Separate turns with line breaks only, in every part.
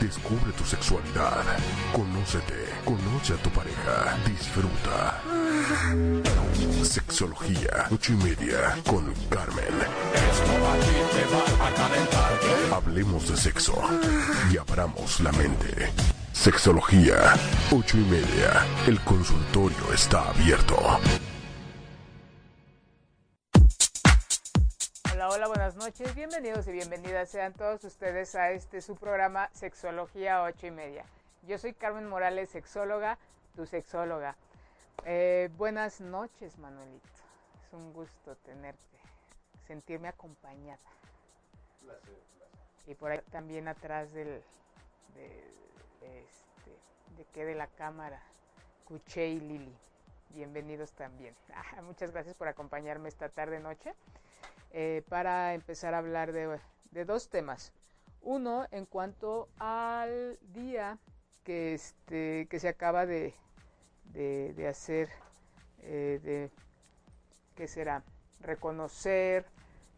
Descubre tu sexualidad, conócete, conoce a tu pareja, disfruta. Sexología, ocho y media, con Carmen. Hablemos de sexo y abramos la mente. Sexología, ocho y media. El consultorio está abierto.
Hola, buenas noches. Bienvenidos y bienvenidas sean todos ustedes a este su programa Sexología ocho y media. Yo soy Carmen Morales, sexóloga, tu sexóloga. Eh, buenas noches, Manuelito. Es un gusto tenerte, sentirme acompañada. Y por ahí también atrás del, de, este, de que de la cámara, Cuché y Lili. Bienvenidos también. Ah, muchas gracias por acompañarme esta tarde noche eh, para empezar a hablar de, de, dos temas. Uno, en cuanto al día que, este, que se acaba de, de, hacer, eh, de, ¿qué será? Reconocer,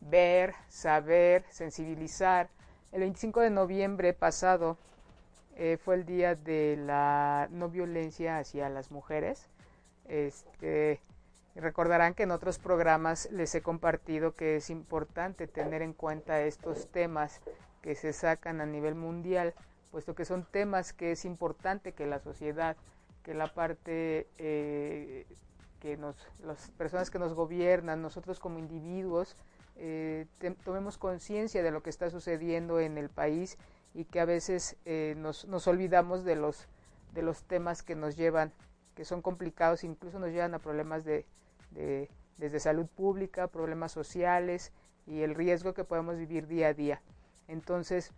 ver, saber, sensibilizar. El 25 de noviembre pasado eh, fue el día de la no violencia hacia las mujeres. Este, recordarán que en otros programas les he compartido que es importante tener en cuenta estos temas que se sacan a nivel mundial, puesto que son temas que es importante que la sociedad, que la parte eh, que nos, las personas que nos gobiernan, nosotros como individuos, eh, tomemos conciencia de lo que está sucediendo en el país y que a veces eh, nos, nos, olvidamos de los, de los temas que nos llevan, que son complicados, incluso nos llevan a problemas de, de, desde salud pública, problemas sociales y el riesgo que podemos vivir día a día. Entonces,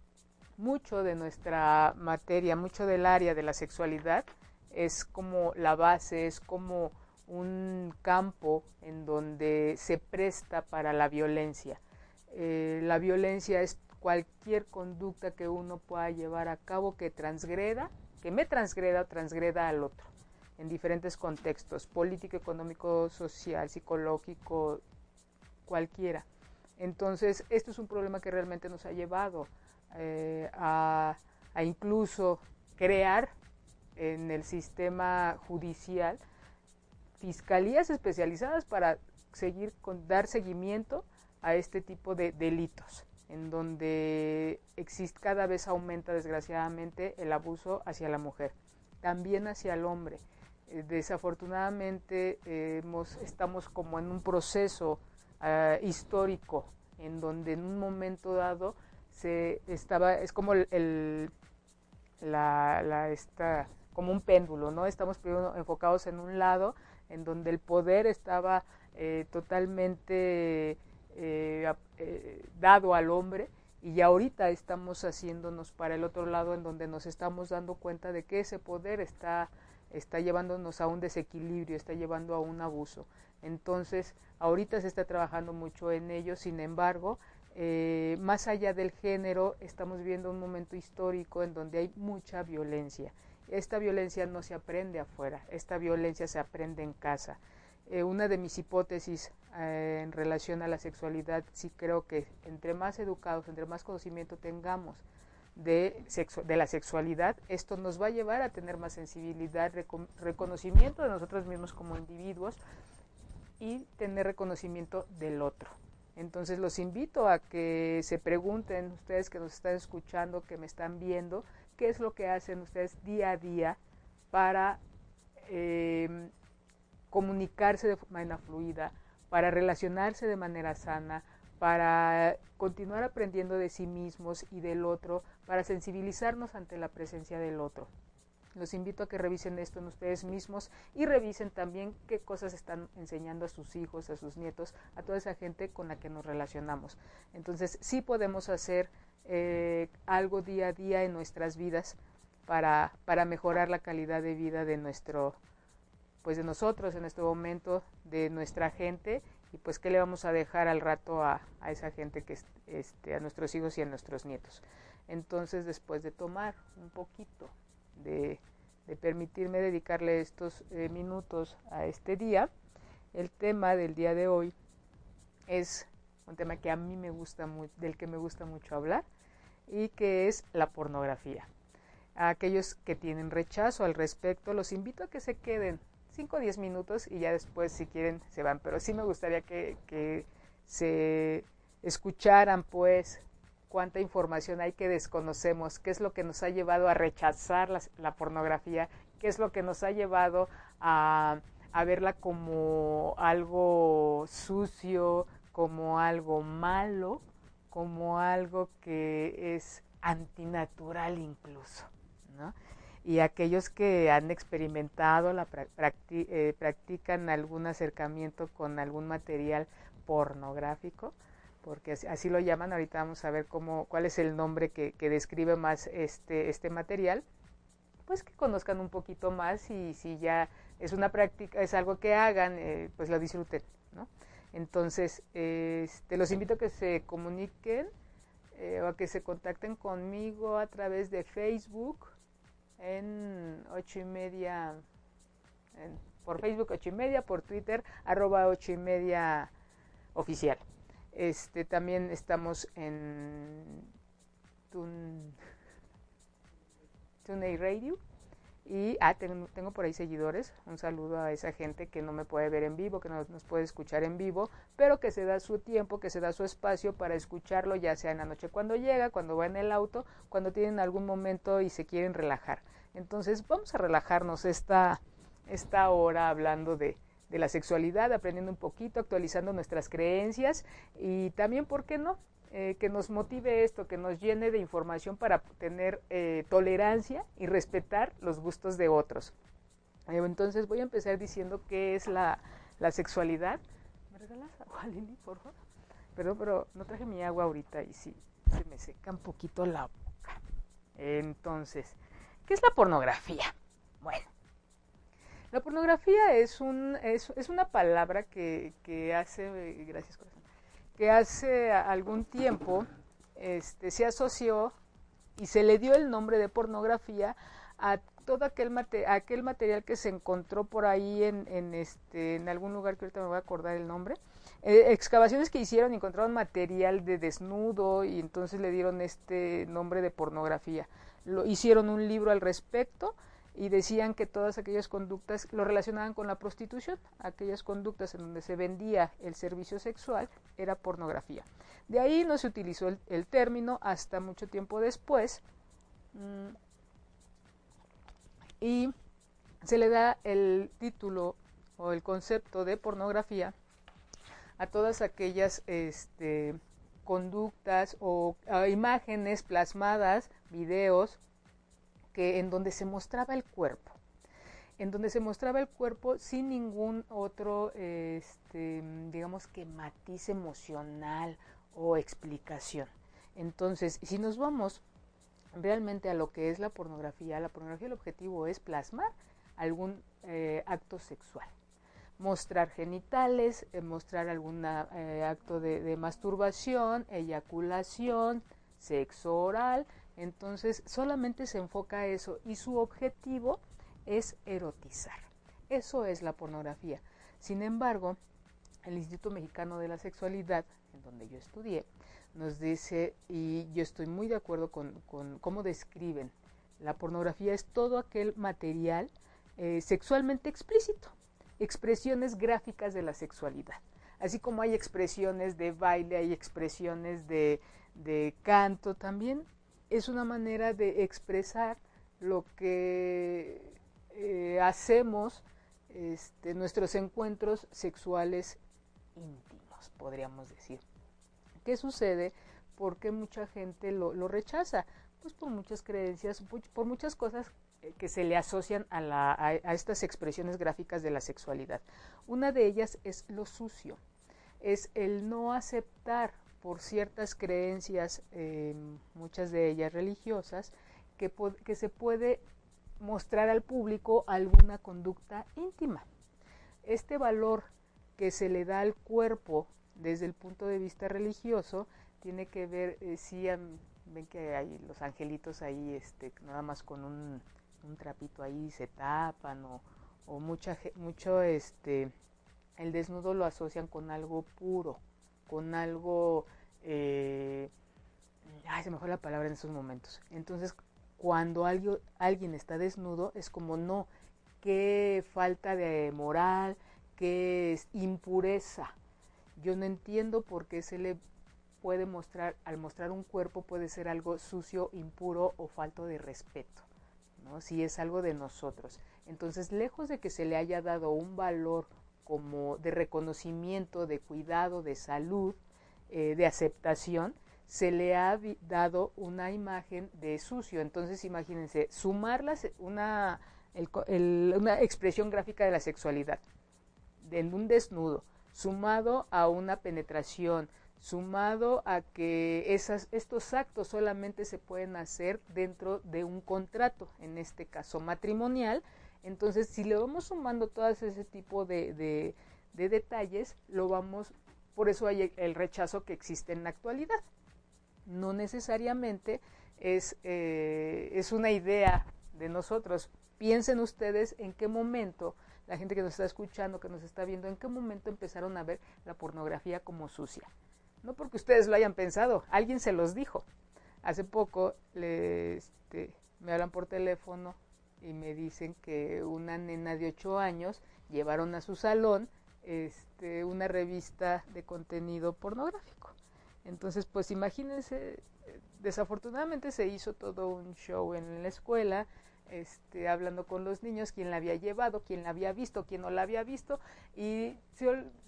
mucho de nuestra materia, mucho del área de la sexualidad es como la base, es como un campo en donde se presta para la violencia. Eh, la violencia es cualquier conducta que uno pueda llevar a cabo que transgreda, que me transgreda o transgreda al otro, en diferentes contextos, político, económico, social, psicológico, cualquiera. Entonces, esto es un problema que realmente nos ha llevado eh, a, incluso crear en el sistema judicial fiscalías especializadas para seguir con dar seguimiento a este tipo de delitos en donde existe cada vez aumenta desgraciadamente el abuso hacia la mujer, también hacia el hombre. Eh, desafortunadamente eh, hemos, estamos como en un proceso uh, histórico en donde en un momento dado se estaba es como el, la, la como un péndulo, ¿no? Estamos enfocados en un lado en donde el poder estaba eh, totalmente dado al hombre y ahorita estamos haciéndonos para el otro lado en donde nos estamos dando cuenta de que ese poder está está llevándonos a un desequilibrio, está llevando a un abuso. Entonces, ahorita se está trabajando mucho en ello, sin embargo, eh, más allá del género, estamos viviendo un momento histórico en donde hay mucha violencia. Esta violencia no se aprende afuera, esta violencia se aprende en casa. Eh, una de mis hipótesis eh, en relación a la sexualidad, sí creo que entre más educados, entre más conocimiento tengamos de, sexo, de la sexualidad, esto nos va a llevar a tener más sensibilidad, reco reconocimiento de nosotros mismos como individuos y tener reconocimiento del otro. Entonces los invito a que se pregunten ustedes que nos están escuchando, que me están viendo, qué es lo que hacen ustedes día a día para eh, comunicarse de manera fluida, para relacionarse de manera sana, para continuar aprendiendo de sí mismos y del otro, para sensibilizarnos ante la presencia del otro. Los invito a que revisen esto en ustedes mismos y revisen también qué cosas están enseñando a sus hijos, a sus nietos, a toda esa gente con la que nos relacionamos. Entonces, sí podemos hacer eh, algo día a día en nuestras vidas para, para mejorar la calidad de vida de nuestro, pues de nosotros en este momento, de nuestra gente y pues qué le vamos a dejar al rato a, a esa gente que este, a nuestros hijos y a nuestros nietos. Entonces después de tomar un poquito de, permitirme dedicarle estos eh, minutos a este día, el tema del día de hoy es un tema que a mí me gusta del que me gusta mucho hablar y que es la pornografía. A aquellos que tienen rechazo al respecto, los invito a que se queden 5 o 10 minutos y ya después si quieren se van, pero sí me gustaría que, que se escucharan pues cuánta información hay que desconocemos, qué es lo que nos ha llevado a rechazar la, la pornografía, qué es lo que nos ha llevado a, a verla como algo sucio, como algo malo, como algo que es antinatural incluso, ¿no? Y aquellos que han experimentado, la eh, practican algún acercamiento con algún material pornográfico, porque así, lo llaman, ahorita vamos a ver cómo, cuál es el nombre que, que, describe más este, este material, pues que conozcan un poquito más y si ya es una práctica, es algo que hagan, eh, pues lo disfruten, ¿no? Entonces, este, los invito a que se comuniquen eh, o a que se contacten conmigo a través de Facebook en ocho y media, por Facebook ocho y media, por Twitter arroba ocho y media oficial. Este, también estamos en Tun, TuneIn Radio y ah, tengo, tengo, por ahí seguidores. Un saludo a esa gente que no me puede ver en vivo, que no nos puede escuchar en vivo, pero que se da su tiempo, que se da su espacio para escucharlo, ya sea en la noche cuando llega, cuando va en el auto, cuando tienen algún momento y se quieren relajar. Entonces, vamos a relajarnos esta, esta hora hablando de, de la sexualidad, aprendiendo un poquito, actualizando nuestras creencias y también, ¿por qué no? Eh, que nos motive esto, que nos llene de información para tener eh, tolerancia y respetar los gustos de otros. Eh, entonces voy a empezar diciendo qué es la, la sexualidad. ¿Me regalas agua, Lili, por favor? Perdón, pero no traje mi agua ahorita y sí, se me seca un poquito la boca. Entonces, ¿qué es la pornografía? Bueno, la pornografía es, un, es, es una palabra que, que hace, gracias que hace algún tiempo este, se asoció y se le dio el nombre de pornografía a todo aquel, aquel material que se encontró por ahí en, en, este, en algún lugar que ahorita me voy a acordar el nombre. Eh, excavaciones que hicieron encontraron material de desnudo y entonces le dieron este nombre de pornografía. Lo, hicieron un libro al respecto y decían que todas aquellas conductas lo relacionaban con la prostitución, aquellas conductas en donde se vendía el servicio sexual era pornografía. De ahí no se utilizó el, término hasta mucho tiempo después mm, y se le da el título o el concepto de pornografía a todas aquellas este, conductas o imágenes plasmadas, videos, que en donde se mostraba el cuerpo, en donde se mostraba el cuerpo sin ningún otro, este, digamos que matiz emocional o explicación. Entonces, si nos vamos realmente a lo que es la pornografía, la pornografía el objetivo es plasmar algún eh, acto sexual. Mostrar genitales, eh, mostrar algún eh, acto de, de masturbación, eyaculación, sexo oral, entonces solamente se enfoca a eso y su objetivo es erotizar. Eso es la pornografía. Sin embargo, el Instituto Mexicano de la Sexualidad, en donde yo estudié, nos dice, y yo estoy muy de acuerdo con, cómo describen, la pornografía es todo aquel material eh, sexualmente explícito, expresiones gráficas de la sexualidad. Así como hay expresiones de baile, hay expresiones de, de canto, también es una manera de expresar lo que eh, hacemos, este, nuestros encuentros sexuales íntimos, podríamos decir. ¿Qué sucede? ¿Por qué mucha gente lo, lo rechaza? Pues por muchas creencias, por muchas cosas que se le asocian a, la, a, estas expresiones gráficas de la sexualidad. Una de ellas es lo sucio, es el no aceptar por ciertas creencias, eh, muchas de ellas religiosas, que, se puede mostrar al público alguna conducta íntima. Este valor que se le da al cuerpo desde el punto de vista religioso tiene que ver, eh, si ven que hay los angelitos ahí, este, nada más con un, trapito ahí se tapan o, o mucha, mucho, este, el desnudo lo asocian con algo puro, con algo, eh, ay, se me fue la palabra en esos momentos. Entonces, cuando alguien, alguien está desnudo, es como no, qué falta de moral, qué es impureza. Yo no entiendo por qué se le puede mostrar, al mostrar un cuerpo puede ser algo sucio, impuro o falto de respeto, ¿no? Si es algo de nosotros. Entonces, lejos de que se le haya dado un valor como de reconocimiento, de cuidado, de salud, eh, de aceptación, se le ha dado una imagen de sucio. Entonces, imagínense, sumarlas una, expresión gráfica de la sexualidad en un desnudo, sumado a una penetración, sumado a que estos actos solamente se pueden hacer dentro de un contrato, en este caso matrimonial. Entonces, si le vamos sumando todo ese tipo de, de, detalles, lo vamos, por eso hay el rechazo que existe en la actualidad. No necesariamente es, eh, es una idea de nosotros. Piensen ustedes en qué momento la gente que nos está escuchando, que nos está viendo, en qué momento empezaron a ver la pornografía como sucia. No porque ustedes lo hayan pensado, alguien se los dijo. Hace poco le, este, me hablan por teléfono y me dicen que una nena de 8 años llevaron a su salón este, una revista de contenido pornográfico. Entonces, pues imagínense, desafortunadamente se hizo todo un show en la escuela, este, hablando con los niños, quién la había llevado, quién la había visto, quién no la había visto, y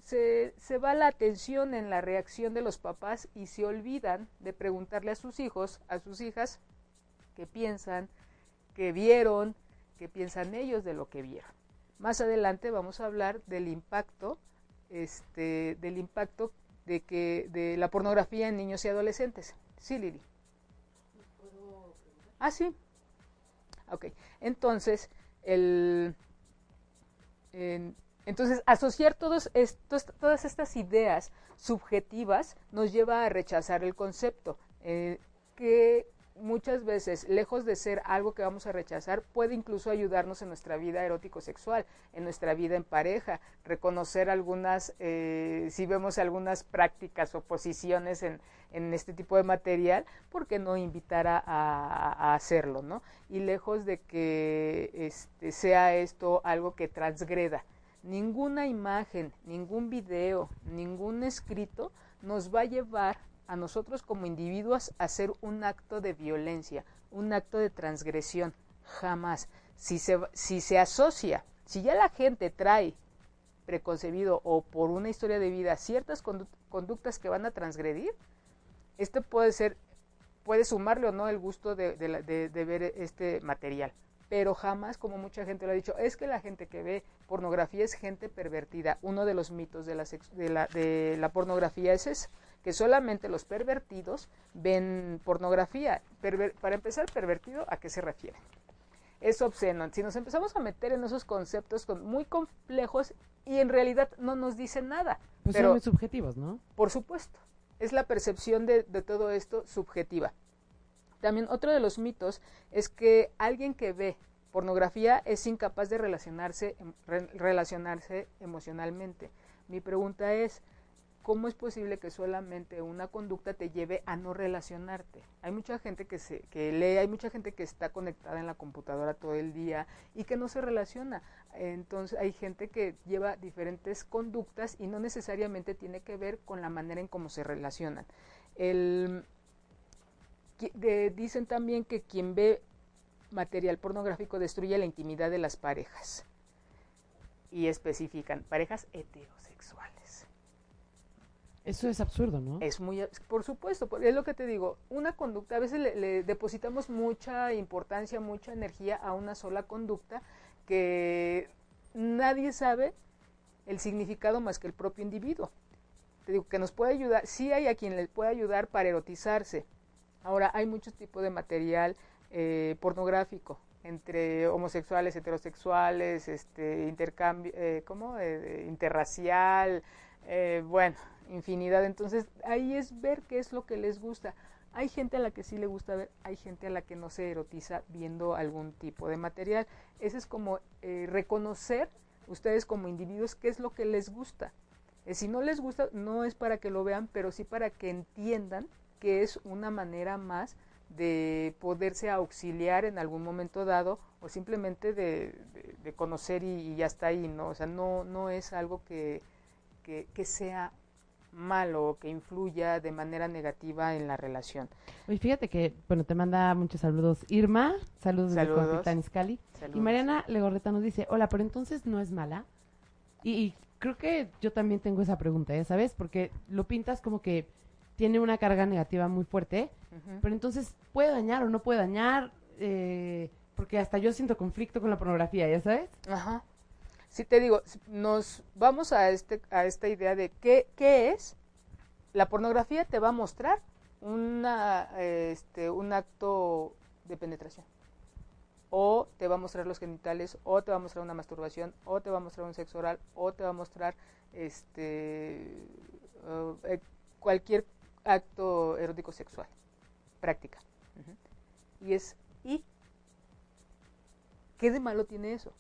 se, se, va la atención en la reacción de los papás y se olvidan de preguntarle a sus hijos, a sus hijas, qué piensan, qué vieron, qué piensan ellos de lo que vieron. Más adelante vamos a hablar del impacto, este, del impacto de que de la pornografía en niños y adolescentes. Sí, Lili. Ah, sí. Ok, entonces, el, entonces asociar todos estos, todas estas ideas subjetivas nos lleva a rechazar el concepto, eh, que muchas veces, lejos de ser algo que vamos a rechazar, puede incluso ayudarnos en nuestra vida erótico-sexual, en nuestra vida en pareja, reconocer algunas, eh, si vemos algunas prácticas o posiciones en, en, este tipo de material, ¿por qué no invitar a, a, hacerlo, no? Y lejos de que este, sea esto algo que transgreda. Ninguna imagen, ningún video, ningún escrito nos va a llevar a nosotros como individuos hacer un acto de violencia, un acto de transgresión. Jamás. Si se, si se asocia, si ya la gente trae preconcebido o por una historia de vida ciertas conductas que van a transgredir, esto puede ser, puede sumarle o no el gusto de, de, ver este material. Pero jamás, como mucha gente lo ha dicho, es que la gente que ve pornografía es gente pervertida. Uno de los mitos de la, de la, de la pornografía es que solamente los pervertidos ven pornografía. para empezar, pervertido, ¿a qué se refiere? Es obsceno. Si nos empezamos a meter en esos conceptos muy complejos y en realidad no nos dicen nada.
Pues pero, son muy subjetivos, ¿no?
Por supuesto. Es la percepción de, de todo esto subjetiva. También otro de los mitos es que alguien que ve pornografía es incapaz de relacionarse, em, relacionarse emocionalmente. Mi pregunta es, ¿cómo es posible que solamente una conducta te lleve a no relacionarte? Hay mucha gente que, se, que lee, hay mucha gente que está conectada en la computadora todo el día y que no se relaciona. Entonces hay gente que lleva diferentes conductas y no necesariamente tiene que ver con la manera en cómo se relacionan. El, dicen también que quien ve material pornográfico destruye la intimidad de las parejas. Y especifican parejas heterosexuales.
Eso es absurdo, ¿no?
Es muy, por supuesto, es lo que te digo, una conducta, a veces le, depositamos mucha importancia, mucha energía a una sola conducta que nadie sabe el significado más que el propio individuo. Te digo que nos puede ayudar, sí hay a quien le puede ayudar para erotizarse. Ahora, hay muchos tipos de material eh, pornográfico, entre homosexuales, heterosexuales, este, intercambio, eh, ¿cómo? Eh, interracial, eh, bueno, infinidad. Entonces, ahí es ver qué es lo que les gusta. Hay gente a la que sí le gusta ver, hay gente a la que no se erotiza viendo algún tipo de material. Ese es como eh, reconocer ustedes como individuos qué es lo que les gusta. Eh, si no les gusta, no es para que lo vean, pero sí para que entiendan que es una manera más de poderse auxiliar en algún momento dado o simplemente de, conocer y, y, ya está ahí, ¿no? O sea, no, no es algo que, que sea malo o que influya de manera negativa en la relación.
Oye, fíjate que, bueno, te manda muchos saludos Irma, saludos,
saludos.
de Capitán Iscali. Y Mariana Legorreta nos dice, hola, pero entonces no es mala. Y, y, creo que yo también tengo esa pregunta, ¿ya sabes? Porque lo pintas como que tiene una carga negativa muy fuerte, uh -huh. pero entonces puede dañar o no puede dañar, eh, porque hasta yo siento conflicto con la pornografía, ¿ya sabes?
Ajá. Sí te digo, nos vamos a este a esta idea de qué, qué es la pornografía te va a mostrar una este un acto de penetración. O te va a mostrar los genitales o te va a mostrar una masturbación o te va a mostrar un sexo oral o te va a mostrar este uh, cualquier acto erótico sexual práctica. Y es y qué de malo tiene eso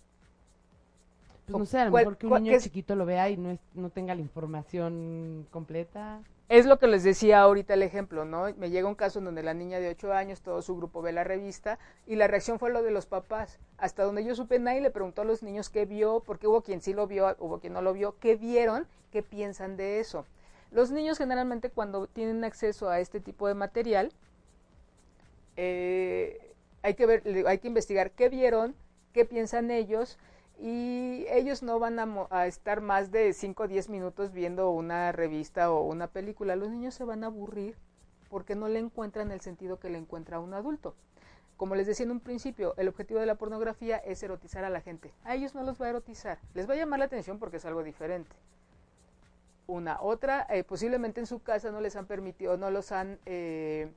pues no sé, a lo mejor que un niño chiquito lo vea y no, es, no tenga la información completa.
Es lo que les decía ahorita el ejemplo, ¿no? Me llega un caso en donde la niña de 8 años, todo su grupo ve la revista y la reacción fue lo de los papás. Hasta donde yo supe, nadie le preguntó a los niños qué vio, porque hubo quien sí lo vio, hubo quien no lo vio, qué vieron, qué piensan de eso. Los niños generalmente cuando tienen acceso a este tipo de material, eh, hay, que ver, hay que investigar qué vieron, qué piensan ellos, y ellos no van a, a estar más de 5 o 10 minutos viendo una revista o una película. Los niños se van a aburrir porque no le encuentran el sentido que le encuentra un adulto. Como les decía en un principio, el objetivo de la pornografía es erotizar a la gente. A ellos no los va a erotizar, les va a llamar la atención porque es algo diferente. Una, otra, eh, posiblemente en su casa no les han permitido, no los han... Eh,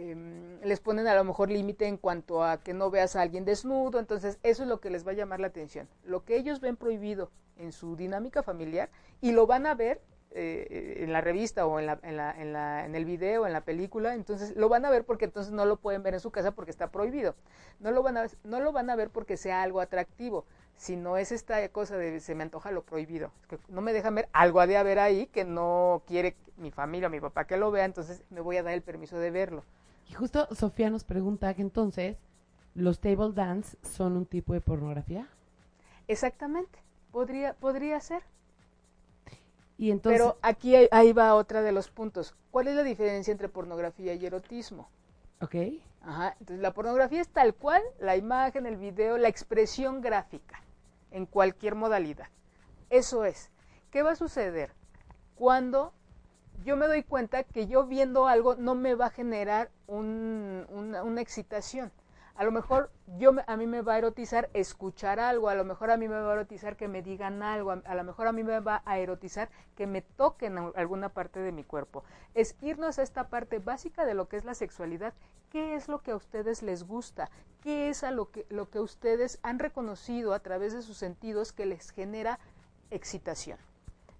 eh, les ponen a lo mejor límite en cuanto a que no veas a alguien desnudo, entonces eso es lo que les va a llamar la atención. Lo que ellos ven prohibido en su dinámica familiar y lo van a ver eh, en la revista o en, la, en, la, en, la, en el video, en la película, entonces lo van a ver porque entonces no lo pueden ver en su casa porque está prohibido. No lo van a, no lo van a ver porque sea algo atractivo, sino es esta cosa de se me antoja lo prohibido. Que no me dejan ver algo de haber ahí que no quiere mi familia o mi papá que lo vea, entonces me voy a dar el permiso de verlo.
Y justo Sofía nos pregunta que entonces los table dance son un tipo de pornografía.
Exactamente, podría, podría ser.
Y entonces,
Pero aquí hay, ahí va otra de los puntos. ¿Cuál es la diferencia entre pornografía y erotismo?
Ok.
Ajá. Entonces la pornografía es tal cual la imagen, el video, la expresión gráfica en cualquier modalidad. Eso es. ¿Qué va a suceder? Cuando yo me doy cuenta que yo viendo algo no me va a generar un, una, excitación. A lo mejor yo a mí me va a erotizar escuchar algo, a lo mejor a mí me va a erotizar que me digan algo, a, a lo mejor a mí me va a erotizar que me toquen alguna parte de mi cuerpo. Es irnos a esta parte básica de lo que es la sexualidad. ¿Qué es lo que a ustedes les gusta? ¿Qué es a lo que, lo que ustedes han reconocido a través de sus sentidos que les genera excitación?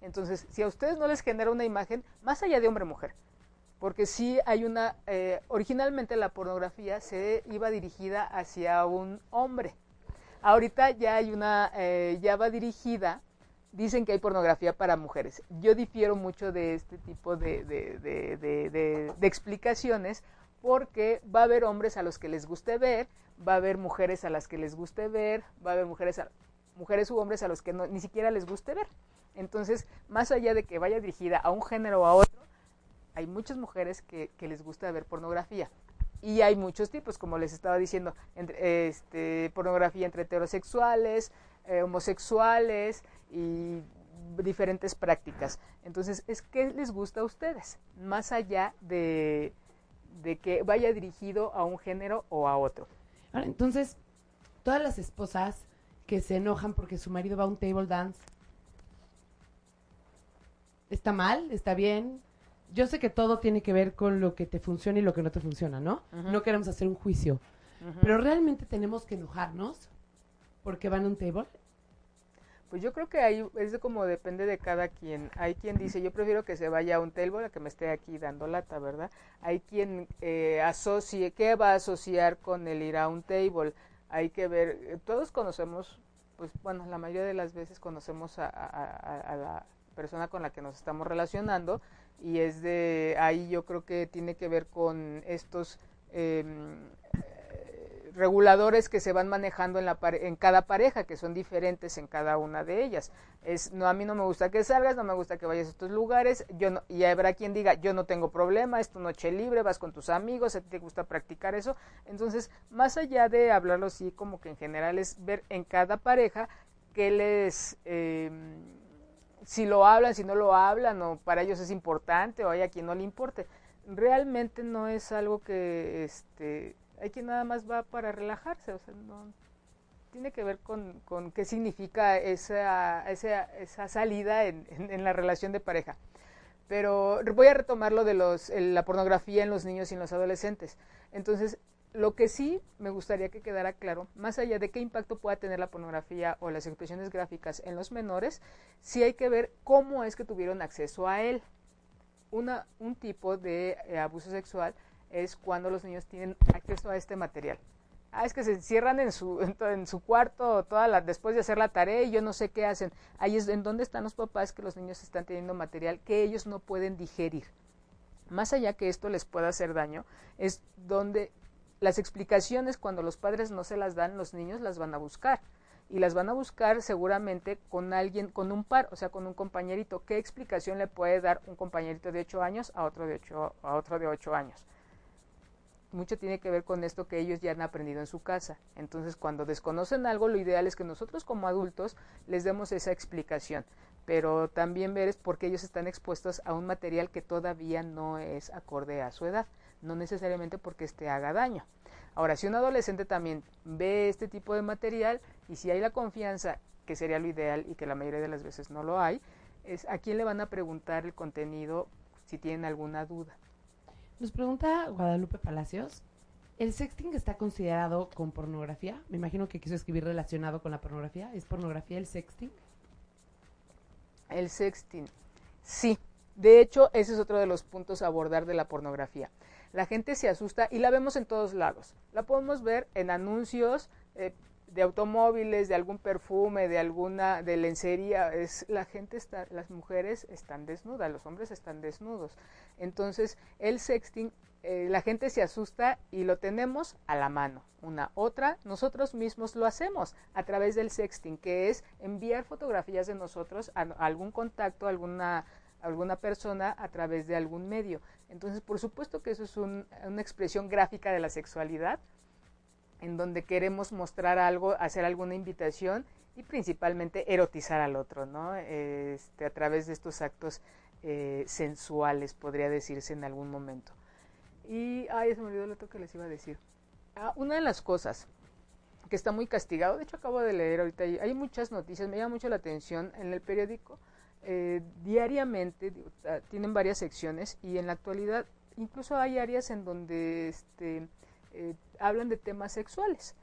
Entonces, si a ustedes no les genera una imagen, más allá de hombre-mujer, porque sí hay una, eh, originalmente la pornografía se iba dirigida hacia un hombre. Ahorita ya hay una, eh, ya va dirigida, dicen que hay pornografía para mujeres. Yo difiero mucho de este tipo de, de, explicaciones porque va a haber hombres a los que les guste ver, va a haber mujeres a las que les guste ver, va a haber mujeres, a, mujeres u hombres a los que no, ni siquiera les guste ver. Entonces, más allá de que vaya dirigida a un género o a otro, hay muchas mujeres que, les gusta ver pornografía. Y hay muchos tipos, como les estaba diciendo, entre, este, pornografía entre heterosexuales, eh, homosexuales y diferentes prácticas. Entonces, es que les gusta a ustedes, más allá de, de que vaya dirigido a un género o a otro.
Entonces, todas las esposas que se enojan porque su marido va a un table dance, ¿está mal? ¿Está bien? Yo sé que todo tiene que ver con lo que te funciona y lo que no te funciona, ¿no? Uh -huh. No queremos hacer un juicio. pero realmente tenemos que enojarnos porque van a un table.
Pues yo creo que ahí es como depende de cada quien. Hay quien dice, yo prefiero que se vaya a un table a que me esté aquí dando lata, ¿verdad? Hay quien eh, asocie, ¿qué va a asociar con el ir a un table? Hay que ver, eh, todos conocemos, pues bueno, la mayoría de las veces conocemos a, la persona con la que nos estamos relacionando y es de ahí yo creo que tiene que ver con estos eh, reguladores que se van manejando en, la en cada pareja, que son diferentes en cada una de ellas. Es, no, a mí no me gusta que salgas, no me gusta que vayas a estos lugares, yo no, y habrá quien diga, yo no tengo problema, es tu noche libre, vas con tus amigos, a ti te gusta practicar eso. Entonces, más allá de hablarlo así, como que en general es ver en cada pareja qué les... Eh, si lo hablan, si no lo hablan, o para ellos es importante, o hay a quien no le importe. Realmente no es algo que este, hay quien nada más va para relajarse, o sea, no tiene que ver con, con qué significa esa, esa, esa salida en, en, la relación de pareja. Pero voy a retomar lo de los, la pornografía en los niños y en los adolescentes. Entonces, lo que sí me gustaría que quedara claro, más allá de qué impacto pueda tener la pornografía o las expresiones gráficas en los menores, sí hay que ver cómo es que tuvieron acceso a él. Una, un tipo de eh, abuso sexual es cuando los niños tienen acceso a este material. Ah, es que se encierran en su, en, su cuarto toda la, después de hacer la tarea y yo no sé qué hacen. Ahí es en donde están los papás que los niños están teniendo material que ellos no pueden digerir. Más allá que esto les pueda hacer daño, es donde las explicaciones cuando los padres no se las dan, los niños las van a buscar y las van a buscar seguramente con alguien, con un par, o sea, con un compañerito. ¿Qué explicación le puede dar un compañerito de 8 años a otro de 8, a otro de 8 años? Mucho tiene que ver con esto que ellos ya han aprendido en su casa. Entonces, cuando desconocen algo, lo ideal es que nosotros como adultos les demos esa explicación, pero también ver es por qué ellos están expuestos a un material que todavía no es acorde a su edad no necesariamente porque este haga daño. Ahora, si un adolescente también ve este tipo de material y si hay la confianza, que sería lo ideal y que la mayoría de las veces no lo hay, es a quién le van a preguntar el contenido si tienen alguna duda.
Nos pregunta Guadalupe Palacios, ¿el sexting está considerado con pornografía? Me imagino que quiso escribir relacionado con la pornografía. ¿Es pornografía el sexting?
El sexting, sí. De hecho, ese es otro de los puntos a abordar de la pornografía la gente se asusta y la vemos en todos lados. La podemos ver en anuncios eh, de automóviles, de algún perfume, de alguna de lencería. Es la gente está, las mujeres están desnudas, los hombres están desnudos. Entonces el sexting, eh, la gente se asusta y lo tenemos a la mano. Una otra, nosotros mismos lo hacemos a través del sexting, que es enviar fotografías de nosotros a algún contacto, alguna alguna persona a través de algún medio. Entonces, por supuesto que eso es una expresión gráfica de la sexualidad, en donde queremos mostrar algo, hacer alguna invitación y principalmente erotizar al otro, ¿no? Este, a través de estos actos eh, sensuales, podría decirse en algún momento. Y, ay, se me olvidó lo otro que les iba a decir. Ah, una de las cosas que está muy castigado, de hecho acabo de leer ahorita, hay muchas noticias, me llama mucho la atención en el periódico, eh, diariamente, ah, tienen varias secciones y en la actualidad incluso hay áreas en donde este, eh, hablan de temas sexuales.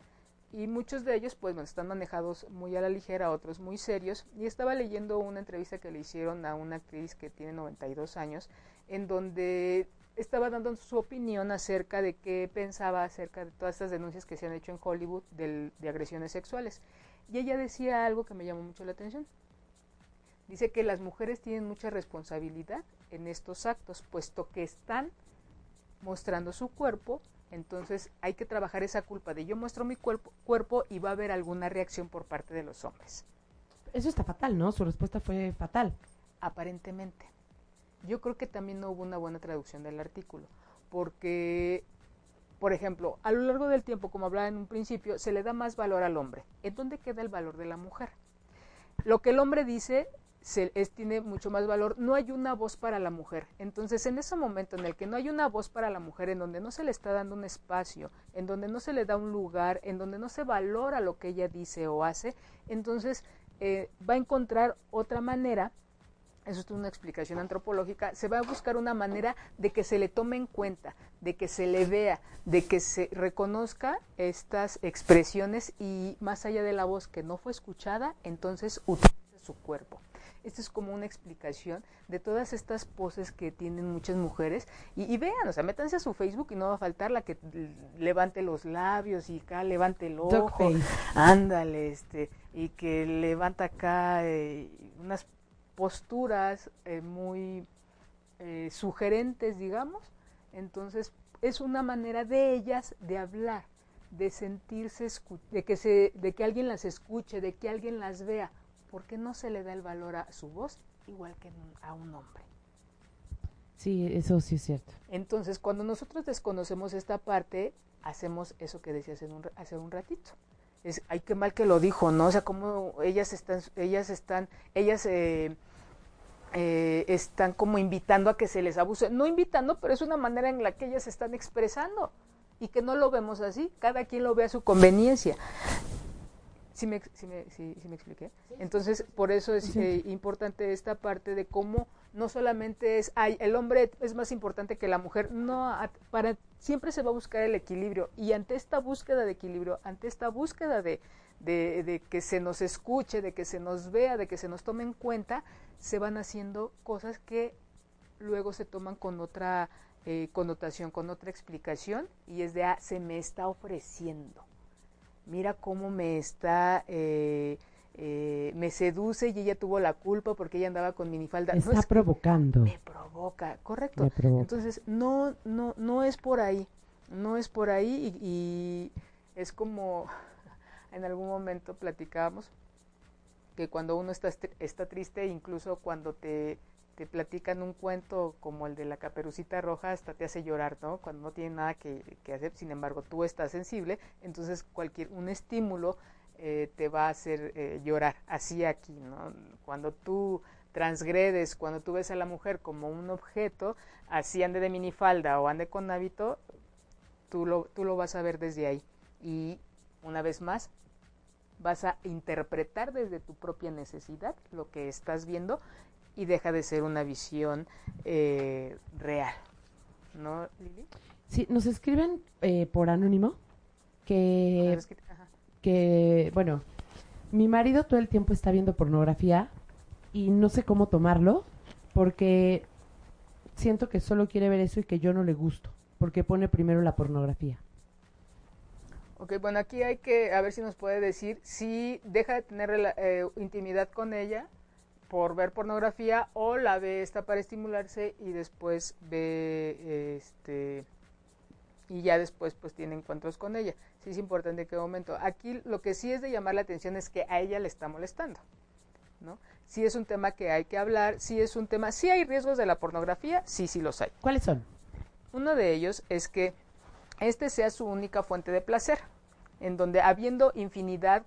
Y muchos de ellos pues están manejados muy a la ligera, otros muy serios. Y estaba leyendo una entrevista que le hicieron a una actriz que tiene 92 años en donde estaba dando su opinión acerca de qué pensaba acerca de todas estas denuncias que se han hecho en Hollywood de agresiones sexuales. Y ella decía algo que me llamó mucho la atención. Dice que las mujeres tienen mucha responsabilidad en estos actos, puesto que están mostrando su cuerpo, entonces hay que trabajar esa culpa de yo muestro mi cuerpo, cuerpo y va a haber alguna reacción por parte de los hombres.
Eso está fatal, ¿no? Su respuesta fue fatal.
Aparentemente. Yo creo que también no hubo una buena traducción del artículo, porque, por ejemplo, a lo largo del tiempo, como hablaba en un principio, se le da más valor al hombre. ¿En dónde queda el valor de la mujer? Lo que el hombre dice se, es, tiene mucho más valor. No hay una voz para la mujer. Entonces, en ese momento en el que no hay una voz para la mujer, en donde no se le está dando un espacio, en donde no se le da un lugar, en donde no se valora lo que ella dice o hace, entonces eh, va a encontrar otra manera eso es una explicación antropológica, se va a buscar una manera de que se le tome en cuenta, de que se le vea, de que se reconozca estas expresiones y más allá de la voz que no fue escuchada, entonces utiliza su cuerpo. Esta es como una explicación de todas estas poses que tienen muchas mujeres. Y, vean, o sea, métanse a su Facebook y no va a faltar la que levante los labios y acá levante el ojo. Ándale, este, y que levanta acá eh, unas posturas eh, muy eh, sugerentes, digamos. Entonces, es una manera de ellas de hablar, de sentirse, de que, se, de que alguien las escuche, de que alguien las vea. ¿Por qué no se le da el valor a su voz igual que a un hombre?
Sí, eso sí es cierto.
Entonces, cuando nosotros desconocemos esta parte, hacemos eso que decías en un, hace un ratito es, ay, qué mal que lo dijo, ¿no? O sea, como ellas están, ellas están, ellas eh, eh, están como invitando a que se les abuse. No invitando, pero es una manera en la que ellas están expresando y que no lo vemos así, cada quien lo ve a su conveniencia. ¿Sí me, sí me, sí, me expliqué? Entonces, por eso es eh, importante esta parte de cómo no solamente es, ay, el hombre es más importante que la mujer, no, para siempre se va a buscar el equilibrio. Y ante esta búsqueda de equilibrio, ante esta búsqueda de, de, de que se nos escuche, de que se nos vea, de que se nos tome en cuenta, se van haciendo cosas que luego se toman con otra eh, connotación, con otra explicación. Y es de, ah, se me está ofreciendo mira cómo me está, eh, eh, me seduce y ella tuvo la culpa porque ella andaba con minifalda.
Me está provocando.
Me provoca, correcto. Entonces, no, no, no es por ahí, no es por ahí y, es como en algún momento platicábamos que cuando uno está, está triste, incluso cuando te te platican un cuento como el de la caperucita roja, hasta te hace llorar, ¿no? Cuando no tiene nada que, hacer, sin embargo, tú estás sensible, entonces cualquier, un estímulo eh, te va a hacer eh, llorar, así aquí, ¿no? Cuando tú transgredes, cuando tú ves a la mujer como un objeto, así ande de minifalda o ande con hábito, tú lo, tú lo vas a ver desde ahí. Y una vez más, vas a interpretar desde tu propia necesidad lo que estás viendo y deja de ser una visión eh, real. ¿No, Lili?
Sí, nos escriben eh, por anónimo que, que, bueno, mi marido todo el tiempo está viendo pornografía y no sé cómo tomarlo porque siento que solo quiere ver eso y que yo no le gusto, porque pone primero la pornografía.
Ok, bueno, aquí hay que, a ver si nos puede decir si deja de tener eh, intimidad con ella por ver pornografía o la ve esta para estimularse y después ve este y ya después pues tiene encuentros con ella. Sí es importante en qué momento. Aquí lo que sí es de llamar la atención es que a ella le está molestando. ¿no? Si es un tema que hay que hablar, si es un tema, si hay riesgos de la pornografía, sí, sí los hay.
¿Cuáles son?
Uno de ellos es que este sea su única fuente de placer, en donde habiendo infinidad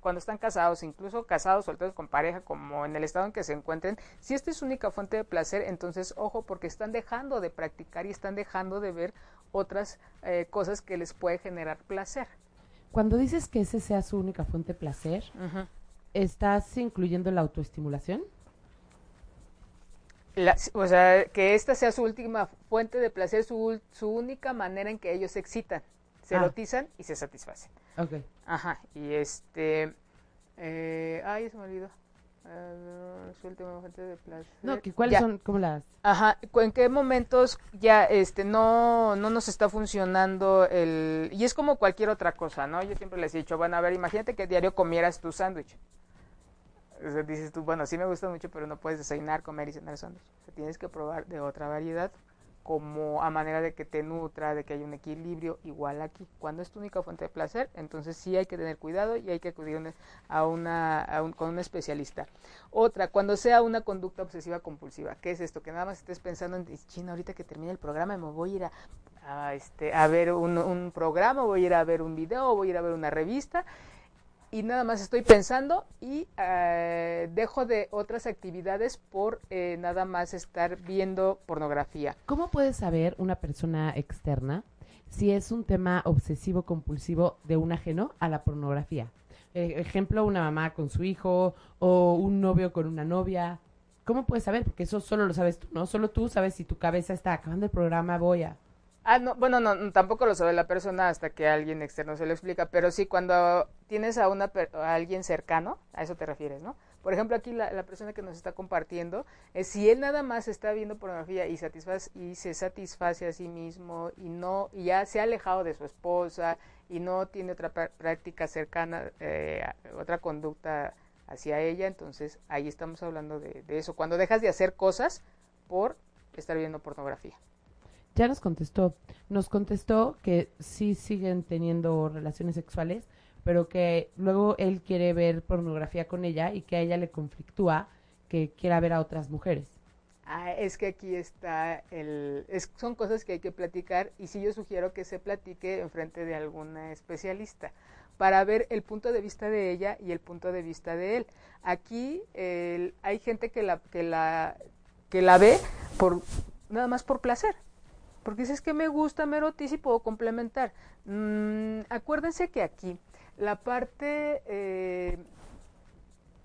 cuando están casados, incluso casados, solteros con pareja, como en el estado en que se encuentren, si esta es su única fuente de placer, entonces ojo, porque están dejando de practicar y están dejando de ver otras eh, cosas que les puede generar placer.
Cuando dices que ese sea su única fuente de placer, ¿estás incluyendo la autoestimulación?
o sea, que esta sea su última fuente de placer, su, su única manera en que ellos se excitan, se ah. erotizan y se satisfacen.
Ok.
Ajá, y este... Eh, ay, se me olvidó. Uh, su última fuente de placer.
No, ¿cuáles son como las...?
Ajá, ¿en qué momentos ya este no, no nos está funcionando el... Y es como cualquier otra cosa, ¿no? Yo siempre les he dicho, bueno, a ver, imagínate que diario comieras tu sándwich. O sea, dices tú, bueno, sí me gusta mucho, pero no puedes desayunar, comer y cenar sándwich. O sea, tienes que probar de otra variedad como a manera de que te nutra, de que haya un equilibrio, igual aquí. Cuando es tu única fuente de placer, entonces sí hay que tener cuidado y hay que acudir a una, con un especialista. Otra, cuando sea una conducta obsesiva compulsiva, ¿qué es esto? Que nada más estés pensando en, china, ahorita que termine el programa me voy a ir a, este, a ver un, un programa, voy a ir a ver un video, voy a ir a ver una revista y nada más estoy pensando y eh, dejo de otras actividades por eh, nada más estar viendo pornografía.
¿Cómo puede saber una persona externa si es un tema obsesivo compulsivo de un ajeno a la pornografía? Eh, ejemplo, una mamá con su hijo o un novio con una novia. ¿cómo puedes saber? Porque eso solo lo sabes tú, ¿no? Solo tú sabes si tu cabeza está acabando el programa, voy a...
Ah, no, bueno, no, tampoco lo sabe la persona hasta que alguien externo se lo explica, pero sí cuando tienes a, una, a alguien cercano, a eso te refieres, ¿no? Por ejemplo, aquí la, persona que nos está compartiendo, es si él nada más está viendo pornografía y, satisface, y se satisface a sí mismo y no y ya se ha alejado de su esposa y no tiene otra práctica cercana, eh, otra conducta hacia ella, entonces ahí estamos hablando de, eso, cuando dejas de hacer cosas por estar viendo pornografía.
Ya nos contestó, nos contestó que sí siguen teniendo relaciones sexuales, pero que luego él quiere ver pornografía con ella y que a ella le conflictúa que quiera ver a otras mujeres.
Ah, es que aquí está el... son cosas que hay que platicar y sí yo sugiero que se platique en frente de alguna especialista para ver el punto de vista de ella y el punto de vista de él. Aquí hay gente que la, que, la, que la ve por, nada más por placer. Porque dices que me gusta, me erotiza y puedo complementar. Mm, acuérdense que aquí la parte, eh,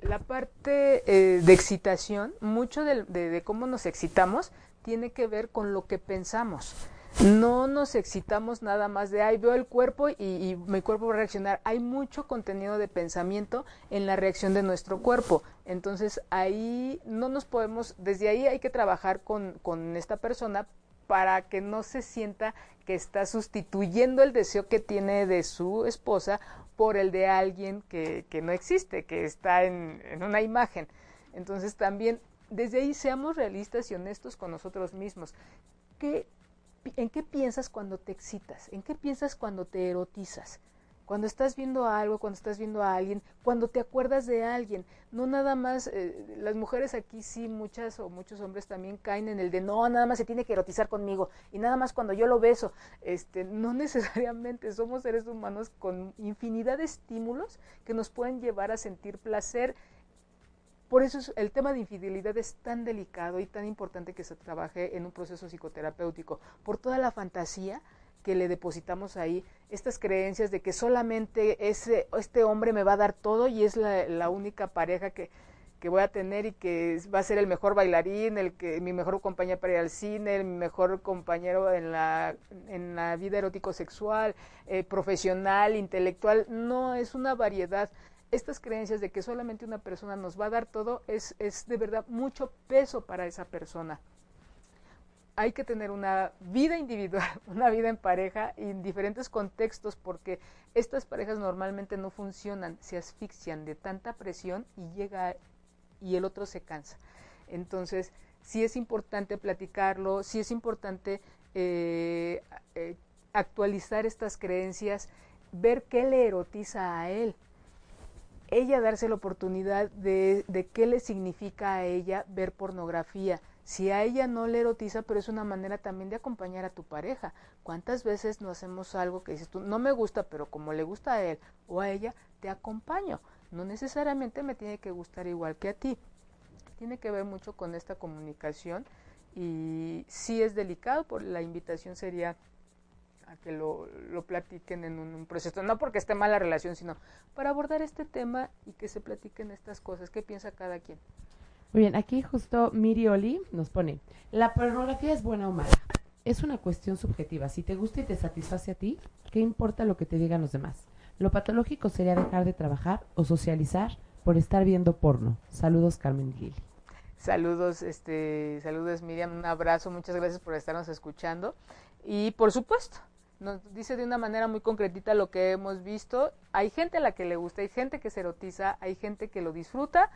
la parte eh, de excitación, mucho de, cómo nos excitamos, tiene que ver con lo que pensamos no nos excitamos nada más de, ay, veo el cuerpo y, mi cuerpo va a reaccionar. Hay mucho contenido de pensamiento en la reacción de nuestro cuerpo. Entonces ahí no nos podemos, desde ahí hay que trabajar con, con esta persona para que no se sienta que está sustituyendo el deseo que tiene de su esposa por el de alguien que, que no existe, que está en, en una imagen. Entonces también desde ahí seamos realistas y honestos con nosotros mismos. ¿Qué, ¿En qué piensas cuando te excitas? ¿En qué piensas cuando te erotizas? Cuando estás viendo algo, cuando estás viendo a alguien, cuando te acuerdas de alguien, no nada más, eh, las mujeres aquí sí, muchas o muchos hombres también caen en el de no, nada más se tiene que erotizar conmigo y nada más cuando yo lo beso, este, no necesariamente somos seres humanos con infinidad de estímulos que nos pueden llevar a sentir placer. Por eso el tema de infidelidad es tan delicado y tan importante que se trabaje en un proceso psicoterapéutico, por toda la fantasía que le depositamos ahí, estas creencias de que solamente ese, este hombre me va a dar todo y es la, única pareja que, que, voy a tener y que va a ser el mejor bailarín, el que mi mejor compañero para ir al cine, mi mejor compañero en la, en la vida erótico sexual, eh, profesional, intelectual, no es una variedad estas creencias de que solamente una persona nos va a dar todo es, es de verdad mucho peso para esa persona. Hay que tener una vida individual, una vida en pareja y en diferentes contextos porque estas parejas normalmente no funcionan, se asfixian de tanta presión y llega y el otro se cansa. Entonces, sí es importante platicarlo, sí es importante eh, eh, actualizar estas creencias, ver qué le erotiza a él, ella darse la oportunidad de, de qué le significa a ella ver pornografía. Si a ella no le erotiza, pero es una manera también de acompañar a tu pareja. ¿Cuántas veces no hacemos algo que dices tú, no me gusta, pero como le gusta a él o a ella, te acompaño? No necesariamente me tiene que gustar igual que a ti. Tiene que ver mucho con esta comunicación y si es delicado, por la invitación sería que lo, lo platiquen en un, proceso, no porque esté mala relación, sino para abordar este tema y que se platiquen estas cosas. ¿Qué piensa cada quien?
Muy bien, aquí justo Miri Oli nos pone, la pornografía es buena o mala. Es una cuestión subjetiva. Si te gusta y te satisface a ti, ¿qué importa lo que te digan los demás? Lo patológico sería dejar de trabajar o socializar por estar viendo porno. Saludos, Carmen Lili.
Saludos, este, saludos Miriam, un abrazo, muchas gracias por estarnos escuchando. Y por supuesto, nos dice de una manera muy concretita lo que hemos visto. Hay gente a la que le gusta, hay gente que se erotiza, hay gente que lo disfruta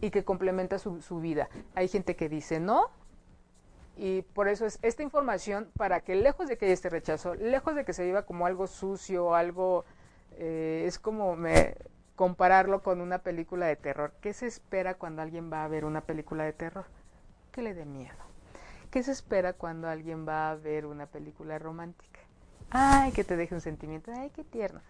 y que complementa su, su vida. Hay gente que dice no. Y por eso es esta información para que lejos de que haya este rechazo, lejos de que se viva como algo sucio, algo, eh, es como me, compararlo con una película de terror. ¿Qué se espera cuando alguien va a ver una película de terror? Que le dé miedo. ¿Qué se espera cuando alguien va a ver una película romántica? ay, que te deje un sentimiento, ay, qué tierno.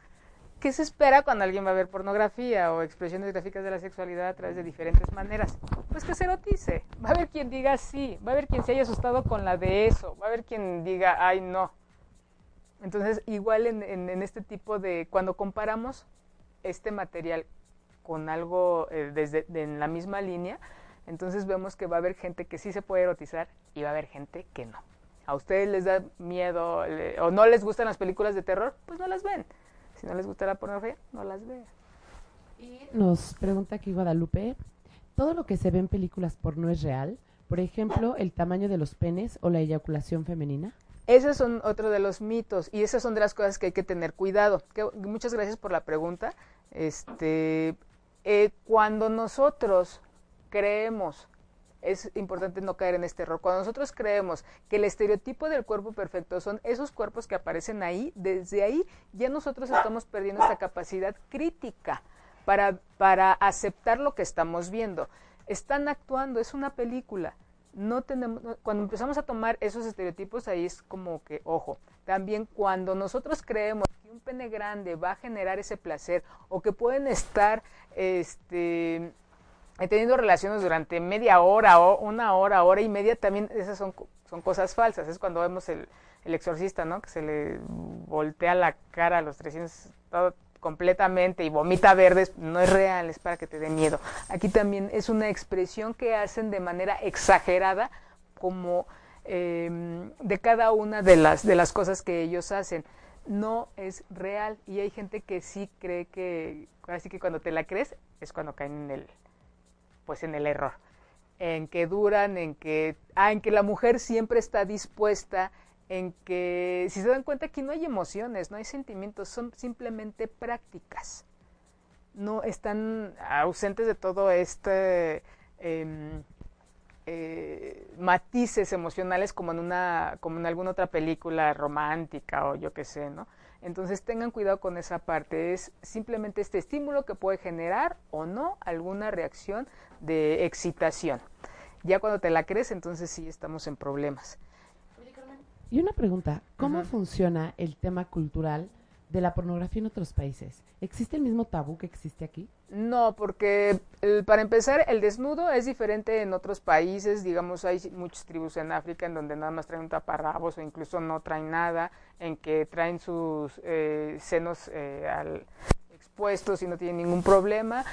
¿Qué se espera cuando alguien va a ver pornografía o expresiones gráficas de la sexualidad a través de diferentes maneras? Pues que se erotice. Va a haber quien diga sí, va a haber quien se haya asustado con la de eso, va a haber quien diga, ay, no. Entonces, igual en, este tipo de, cuando comparamos este material con algo eh, desde en la misma línea, Entonces vemos que va a haber gente que sí se puede erotizar y va a haber gente que no. ¿A ustedes les da miedo o no les gustan las películas de terror? Pues no las ven. Si no les gusta la pornografía, no las ven.
Y nos pregunta aquí Guadalupe, ¿todo lo que se ve en películas porno es real? Por ejemplo, el tamaño de los penes o la eyaculación femenina.
Esos son otro de los mitos y esas son de las cosas que hay que tener cuidado. muchas gracias por la pregunta. Este, eh, cuando nosotros creemos, es importante no caer en este error, cuando nosotros creemos que el estereotipo del cuerpo perfecto son esos cuerpos que aparecen ahí, desde ahí ya nosotros estamos perdiendo esta capacidad crítica para, para aceptar lo que estamos viendo. Están actuando, es una película no tenemos, cuando empezamos a tomar esos estereotipos, ahí es como que, ojo, también cuando nosotros creemos que un pene grande va a generar ese placer o que pueden estar este, teniendo relaciones durante media hora o una hora, hora y media, también esas son, son cosas falsas. Es cuando vemos el, el exorcista, ¿no? Que se le voltea la cara a los 300, completamente y vomita verdes, no es real, es para que te dé miedo. Aquí también es una expresión que hacen de manera exagerada como em, de cada una de las, de las cosas que ellos hacen. No es real y hay gente que sí cree que, así que cuando te la crees es cuando caen en el, pues en el error, en que duran, en que, ah, en que la mujer siempre está dispuesta en que si se dan cuenta aquí no hay emociones, no hay sentimientos, son simplemente prácticas. No están ausentes de todo este em, eh, matices emocionales como en una, como en alguna otra película romántica o yo qué sé, ¿no? Entonces tengan cuidado con esa parte, es simplemente este estímulo que puede generar o no alguna reacción de excitación. Ya cuando te la crees, entonces sí estamos en problemas.
Y una pregunta, ¿cómo funciona el tema cultural de la pornografía en otros países? ¿Existe el mismo tabú que existe aquí?
No, porque para empezar, el desnudo es diferente en otros países. Digamos, hay muchas tribus en África en donde nada más traen un taparrabos o incluso no traen nada, en que traen sus eh, senos eh, al, expuestos y no tienen ningún problema.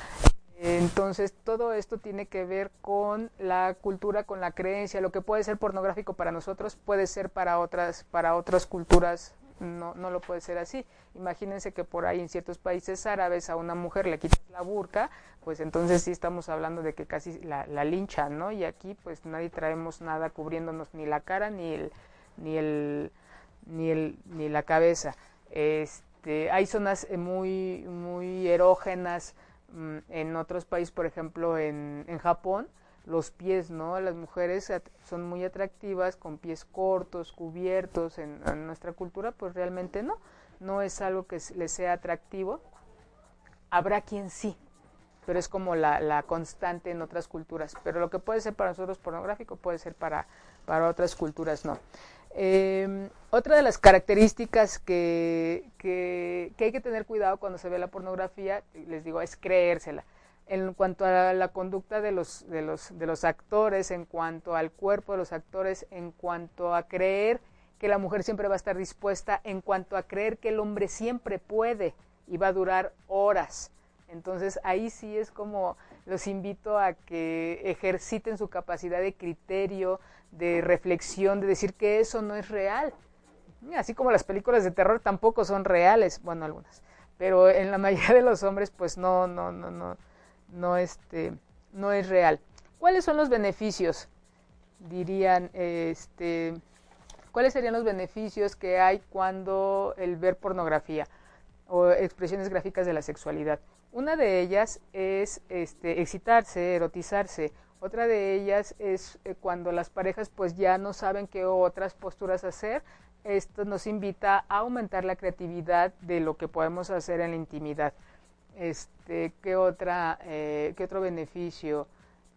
Entonces, todo esto tiene que ver con la cultura, con la creencia. Lo que puede ser pornográfico para nosotros puede ser para otras, para otras culturas, no, no lo puede ser así. Imagínense que por ahí en ciertos países árabes a una mujer le quitan la burka, pues entonces sí estamos hablando de que casi la, la linchan, ¿no? Y aquí pues nadie traemos nada cubriéndonos ni la cara ni el, ni el, ni el, ni la cabeza. Este, hay zonas muy, muy erógenas, Mm, en otros países, por ejemplo en, en Japón, los pies, ¿no? Las mujeres son muy atractivas con pies cortos, cubiertos. En, nuestra cultura, pues realmente no. No es algo que les sea atractivo. Habrá quien sí, pero es como la, la, constante en otras culturas. Pero lo que puede ser para nosotros pornográfico puede ser para, para otras culturas no. Eh, otra de las características que, que, hay que tener cuidado cuando se ve la pornografía, les digo, es creérsela. En cuanto a la conducta de los, de, los, de los actores, en cuanto al cuerpo de los actores, en cuanto a creer que la mujer siempre va a estar dispuesta, en cuanto a creer que el hombre siempre puede y va a durar horas. Entonces ahí sí es como los invito a que ejerciten su capacidad de criterio, de reflexión, de decir que eso no es real. Así como las películas de terror tampoco son reales, bueno, algunas, pero en la mayoría de los hombres pues no no no no no este no es real. ¿Cuáles son los beneficios? Dirían este ¿Cuáles serían los beneficios que hay cuando el ver pornografía o expresiones gráficas de la sexualidad? Una de ellas es este, excitarse, erotizarse. Otra de ellas es eh, cuando las parejas pues ya no saben qué otras posturas hacer. Esto nos invita a aumentar la creatividad de lo que podemos hacer en la intimidad. Este, ¿qué, otra, eh, ¿Qué otro beneficio?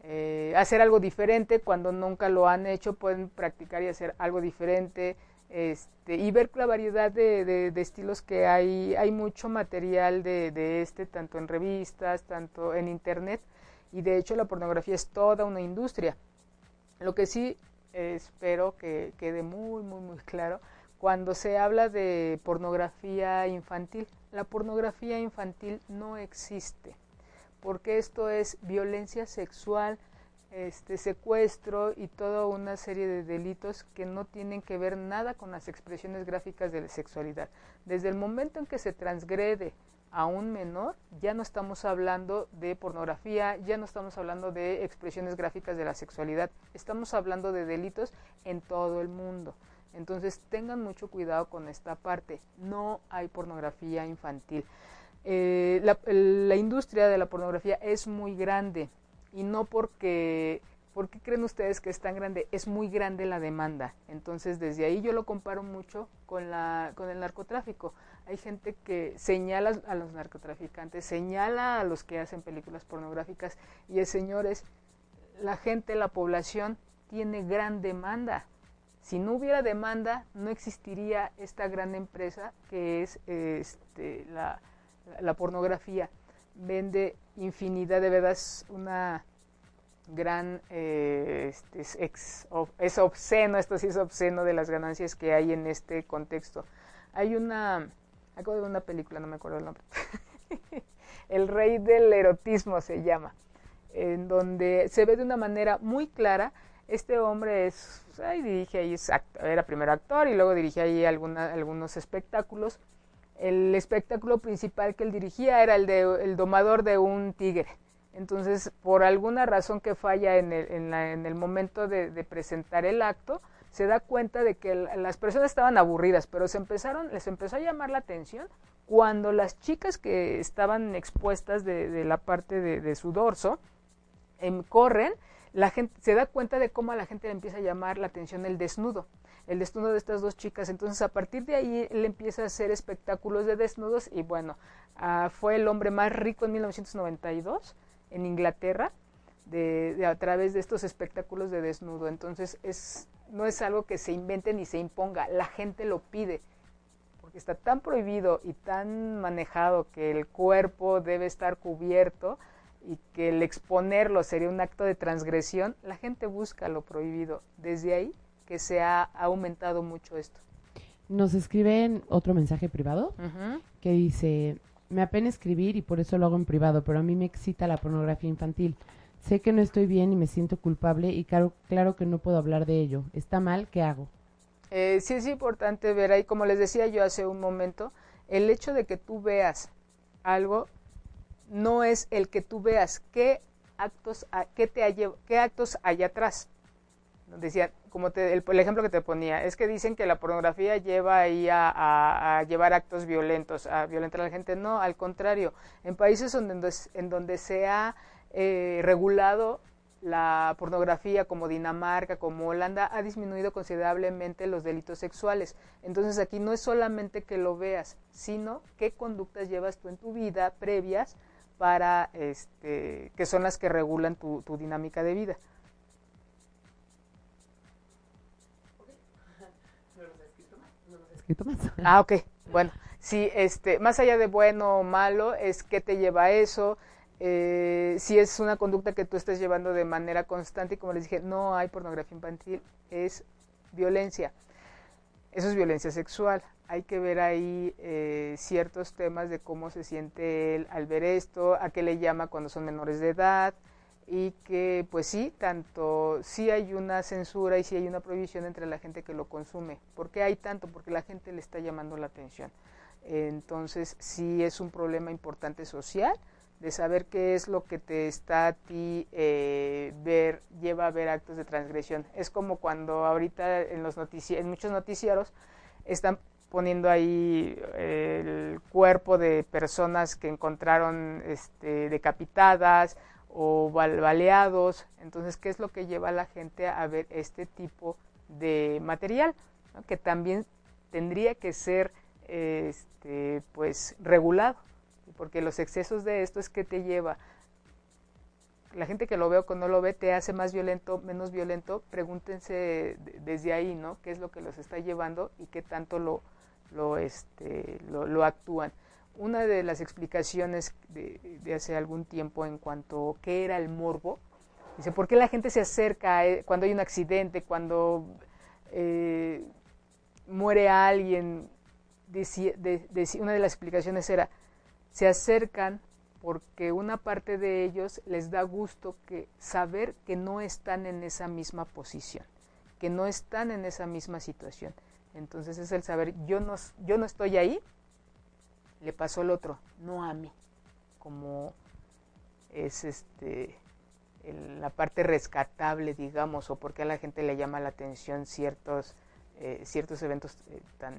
Eh, hacer algo diferente cuando nunca lo han hecho, pueden practicar y hacer algo diferente este, y ver la variedad de, estilos que hay. Hay mucho material de, este, tanto en revistas, tanto en internet, y de hecho la pornografía es toda una industria. Lo que sí espero que quede muy, muy, muy claro, cuando se habla de pornografía infantil, la pornografía infantil no existe, porque esto es violencia sexual este secuestro y toda una serie de delitos que no tienen que ver nada con las expresiones gráficas de la sexualidad. Desde el momento en que se transgrede a un menor, ya no estamos hablando de pornografía, ya no estamos hablando de expresiones gráficas de la sexualidad, estamos hablando de delitos en todo el mundo. Entonces tengan mucho cuidado con esta parte, no hay pornografía infantil. Eh, la, industria de la pornografía es muy grande y no porque ¿Por qué creen ustedes que es tan grande? Es muy grande la demanda. Entonces, desde ahí yo lo comparo mucho con, la, con el narcotráfico. Hay gente que señala a los narcotraficantes, señala a los que hacen películas pornográficas y es, señores, la gente, la población tiene gran demanda. Si no hubiera demanda, no existiría esta gran empresa que es este, la, la pornografía. Vende infinidad, de verdad una gran, eh, este, es, es obsceno, esto sí es obsceno de las ganancias que hay en este contexto. Hay una, acabo de ver una película, no me acuerdo el nombre, El Rey del Erotismo se llama, en donde se ve de una manera muy clara, este hombre es, ahí dirige ahí, era primero actor y luego dirige ahí alguna, algunos espectáculos. El espectáculo principal que él dirigía era el de el domador de un tigre entonces, por alguna razón que falla en el, en el momento de, presentar el acto, se da cuenta de que las personas estaban aburridas, pero se empezaron, les empezó a llamar la atención cuando las chicas que estaban expuestas de, la parte de, su dorso em, corren, la gente se da cuenta de cómo a la gente le empieza a llamar la atención el desnudo, el desnudo de estas dos chicas. Entonces, a partir de ahí, él empieza a hacer espectáculos de desnudos y bueno, ah, fue el hombre más rico en 1992 en Inglaterra de, a través de estos espectáculos de desnudo. Entonces es, no es algo que se invente ni se imponga, la gente lo pide, porque está tan prohibido y tan manejado que el cuerpo debe estar cubierto y que el exponerlo sería un acto de transgresión, la gente busca lo prohibido. Desde ahí que se ha aumentado mucho esto.
Nos escriben otro mensaje privado que dice, me apena escribir y por eso lo hago en privado, pero a mí me excita la pornografía infantil. Sé que no estoy bien y me siento culpable y claro, claro que no puedo hablar de ello. ¿Está mal? ¿Qué hago?
Eh, sí es importante ver ahí, como les decía yo hace un momento, el hecho de que tú veas algo no es el que tú veas qué actos, qué te qué actos hay atrás decía, como el, ejemplo que te ponía, es que dicen que la pornografía lleva ahí a, llevar actos violentos, a violentar a la gente. No, al contrario, en países donde, en donde se ha eh, regulado la pornografía como Dinamarca, como Holanda, ha disminuido considerablemente los delitos sexuales. Entonces aquí no es solamente que lo veas, sino qué conductas llevas tú en tu vida previas para, este, que son las que regulan tu dinámica de vida. Ah, ok. Bueno, sí, este, más allá de bueno o malo, es qué te lleva a eso. Eh, si es una conducta que tú estés llevando de manera constante y como les dije, no hay pornografía infantil, es violencia. Eso es violencia sexual. Hay que ver ahí eh, ciertos temas de cómo se siente él al ver esto, a qué le llama cuando son menores de edad, y que pues sí, tanto sí hay una censura y sí hay una prohibición entre la gente que lo consume. ¿Por qué hay tanto? Porque la gente le está llamando la atención. Entonces sí es un problema importante social de saber qué es lo que te está a ti eh, ver, lleva a ver actos de transgresión. Es como cuando ahorita en, los en muchos noticieros están poniendo ahí el cuerpo de personas que encontraron este, decapitadas o baleados. Entonces, ¿qué es lo que lleva a la gente a ver este tipo de material? Que también tendría que ser este, pues regulado, porque los excesos de esto es que te lleva. La gente que lo ve o que no lo ve te hace más violento, menos violento. Pregúntense desde ahí, ¿no? ¿Qué es lo que los está llevando y qué tanto lo, lo, este, lo actúan? una de las explicaciones de, hace algún tiempo en cuanto a qué era el morbo, dice, ¿por qué la gente se acerca eh, cuando hay un accidente, cuando eh, muere alguien? una de las explicaciones era, se acercan porque una parte de ellos les da gusto que saber que no están en esa misma posición, que no están en esa misma situación. Entonces es el saber, yo no, yo no estoy ahí, le pasó al otro, no a mí, como es este la parte rescatable, digamos, o porque a la gente le llama la atención ciertos, eh, ciertos eventos eh, tan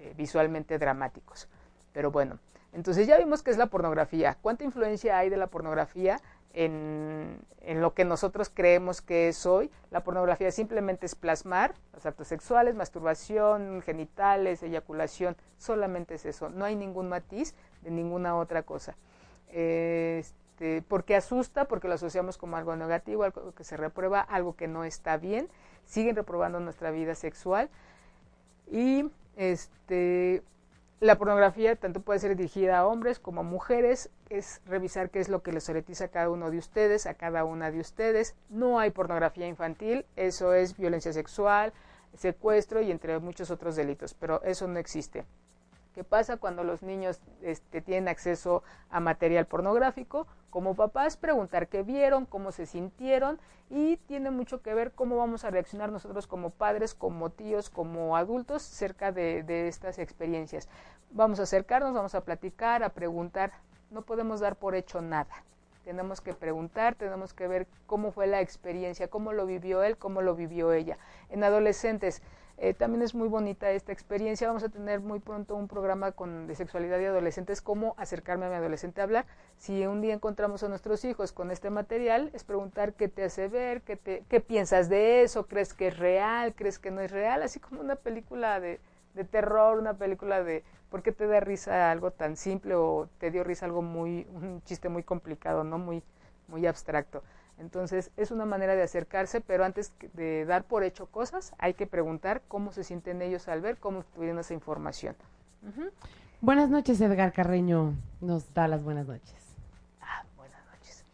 eh, visualmente dramáticos. Pero bueno, entonces ya vimos que es la pornografía. ¿Cuánta influencia hay de la pornografía en, lo que nosotros creemos que es hoy? La pornografía simplemente es plasmar los actos sexuales, masturbación, genitales, eyaculación, solamente es eso. No hay ningún matiz de ninguna otra cosa. Este, porque asusta, porque lo asociamos como algo negativo, algo que se reprueba, algo que no está bien. Siguen reprobando nuestra vida sexual. Y este la pornografía tanto puede ser dirigida a hombres como a mujeres, es revisar qué es lo que les erotiza a cada uno de ustedes, a cada una de ustedes. No hay pornografía infantil, eso es violencia sexual, secuestro y entre muchos otros delitos, pero eso no existe. ¿Qué pasa cuando los niños este, tienen acceso a material pornográfico? Como papás, preguntar qué vieron, cómo se sintieron y tiene mucho que ver cómo vamos a reaccionar nosotros como padres, como tíos, como adultos cerca de estas experiencias. Vamos a acercarnos, vamos a platicar, a preguntar. No podemos dar por hecho nada. Tenemos que preguntar, tenemos que ver cómo fue la experiencia, cómo lo vivió él, cómo lo vivió ella. En adolescentes, eh, también es muy bonita esta experiencia. Vamos a tener muy pronto un programa con, de sexualidad y adolescentes, cómo acercarme a mi adolescente a hablar. Si un día encontramos a nuestros hijos con este material, es preguntar qué te hace ver, qué, te, qué piensas de eso, crees que es real, crees que no es real, así como una película de, de terror, una película de por qué te da risa algo tan simple o te dio risa algo muy, un chiste muy complicado, no muy, muy abstracto. Entonces es una manera de acercarse, pero antes de dar por hecho cosas, hay que preguntar cómo se sienten ellos al ver, cómo tuvieron esa información.
Buenas noches, Edgar Carreño. Nos da las buenas noches.
Ah, buenas noches.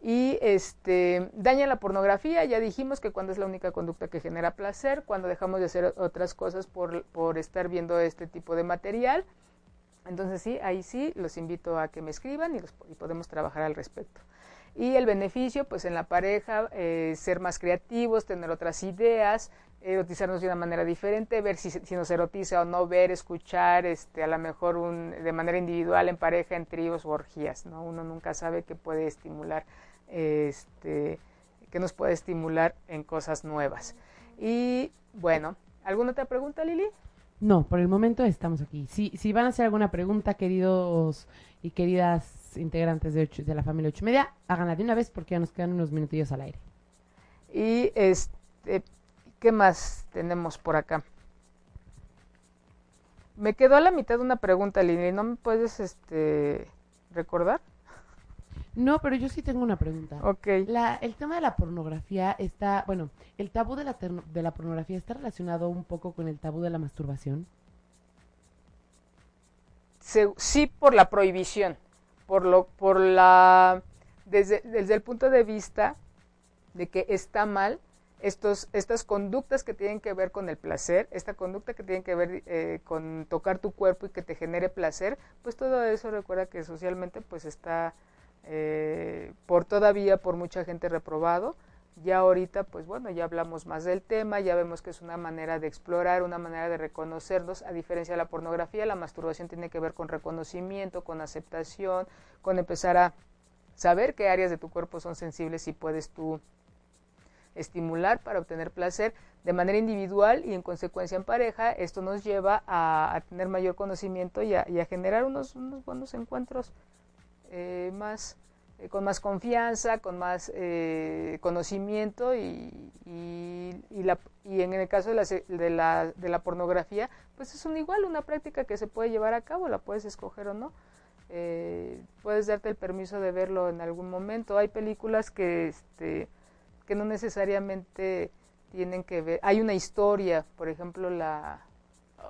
Y este daña la pornografía, ya dijimos que cuando es la única conducta que genera placer, cuando dejamos de hacer otras cosas por, por estar viendo este tipo de material. Entonces sí, ahí sí, los invito a que me escriban y, los, y podemos trabajar al respecto. Y el beneficio, pues en la pareja, eh, ser más creativos, tener otras ideas, erotizarnos de una manera diferente, ver si, si, nos erotiza o no, ver, escuchar, este, a lo mejor un, de manera individual, en pareja, en tríos o orgías, ¿no? Uno nunca sabe qué puede estimular, este, que nos puede estimular en cosas nuevas. Y bueno, ¿alguna otra pregunta, Lili?
No, por el momento estamos aquí. Si, si van a hacer alguna pregunta, queridos y queridas integrantes de, de la familia ocho media, háganla de una vez porque ya nos quedan unos minutillos al aire.
Y este, ¿qué más tenemos por acá? Me quedó a la mitad una pregunta, Lili, ¿no me puedes este recordar?
No, pero yo sí tengo una pregunta.
Ok.
La, el tema de la pornografía está, bueno, el tabú de la, de la pornografía está relacionado un poco con el tabú de la masturbación.
sí, por la prohibición por lo, por la, desde, desde el punto de vista de que está mal estos, estas conductas que tienen que ver con el placer, esta conducta que tiene que ver eh, con tocar tu cuerpo y que te genere placer, pues todo eso recuerda que socialmente pues está eh, por todavía por mucha gente reprobado ya ahorita, pues bueno, ya hablamos más del tema, ya vemos que es una manera de explorar, una manera de reconocernos, a diferencia de la pornografía, la masturbación tiene que ver con reconocimiento, con aceptación, con empezar a saber qué áreas de tu cuerpo son sensibles y puedes tú estimular para obtener placer de manera individual y en consecuencia en pareja. Esto nos lleva a, tener mayor conocimiento y a, generar unos, unos buenos encuentros eh, más eh, con más confianza, con más eh, conocimiento y, y, la, y, en el caso de la, de, la, de la pornografía, pues es un igual, una práctica que se puede llevar a cabo, la puedes escoger o no. Eh, puedes darte el permiso de verlo en algún momento. Hay películas que, este, que no necesariamente tienen que ver. Hay una historia, por ejemplo, la.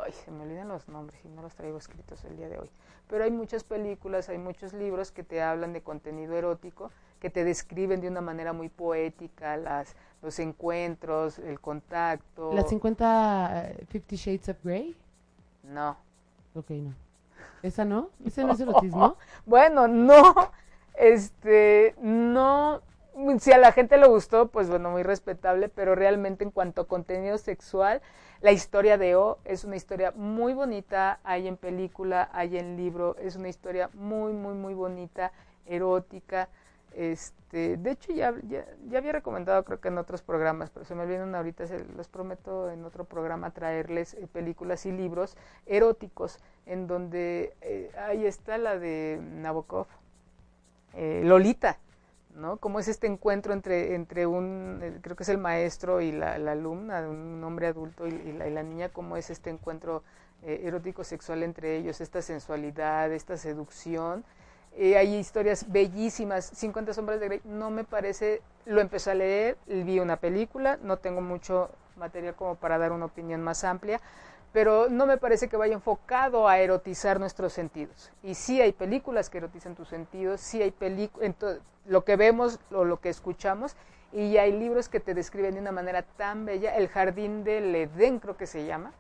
Ay, se me olvidan los nombres y no los traigo escritos el día de hoy pero hay muchas películas, hay muchos libros que te hablan de contenido erótico, que te describen de una manera muy poética las, los encuentros, el contacto.
¿Las 50 uh, Fifty Shades of Grey?
No.
Ok, no. ¿Esa no? ¿Ese no es erotismo?
Bueno, no. Este, no, si a la gente le gustó, pues bueno, muy respetable, pero realmente en cuanto a contenido sexual, la historia de O es una historia muy bonita, hay en película, hay en libro, es una historia muy, muy, muy bonita, erótica. Este, de hecho, ya, ya, había recomendado, creo que en otros programas, pero se me olvidan ahorita, se los prometo en otro programa traerles eh, películas y libros eróticos, en donde eh, ahí está la de Nabokov, eh, Lolita, ¿no? Cómo es este encuentro entre, entre un, creo que es el maestro y la, alumna, un hombre adulto y, la, niña, cómo es este encuentro erótico sexual entre ellos, esta sensualidad, esta seducción eh, hay historias bellísimas. 50 sombras de Grey no me parece, lo empecé a leer, vi una película, no tengo mucho material como para dar una opinión más amplia, pero no me parece que vaya enfocado a erotizar nuestros sentidos. Y sí hay películas que erotizan tus sentidos, sí hay películas, lo que vemos o lo que escuchamos, y hay libros que te describen de una manera tan bella. El jardín del Edén creo que se llama.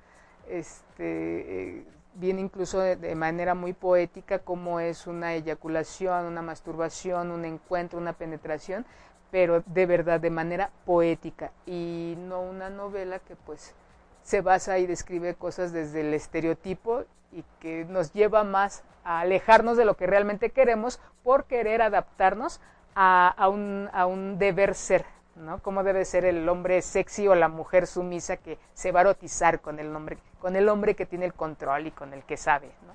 Este, eh, viene incluso de, manera muy poética como es una eyaculación, una masturbación, un encuentro, una penetración, pero de verdad de manera poética y no una novela que pues se basa y describe cosas desde el estereotipo y que nos lleva más a alejarnos de lo que realmente queremos por querer adaptarnos a, un, a un deber ser, ¿no? Cómo debe ser el hombre sexy o la mujer sumisa que se va a erotizar con el hombre, con el hombre que tiene el control y con el que sabe, ¿no?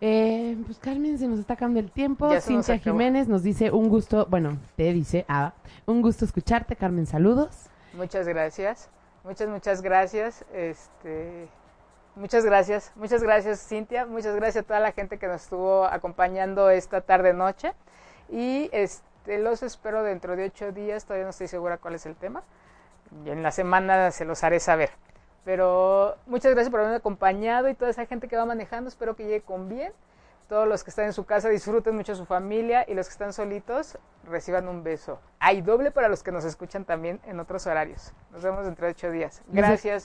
Eh, pues Carmen, se nos está acabando el tiempo. Cintia Jiménez nos dice un gusto, bueno, te dice, ah, un gusto escucharte, Carmen, saludos.
Muchas gracias, muchas, muchas gracias, este, muchas gracias, muchas gracias Cintia, muchas gracias a toda la gente que nos estuvo acompañando esta tarde noche y este los espero dentro de ocho días, todavía no estoy segura cuál es el tema. Y en la semana se los haré saber. Pero muchas gracias por haberme acompañado y toda esa gente que va manejando, espero que llegue con bien. Todos los que están en su casa disfruten mucho a su familia y los que están solitos reciban un beso. Hay doble para los que nos escuchan también en otros horarios. Nos vemos dentro de ocho días. Gracias.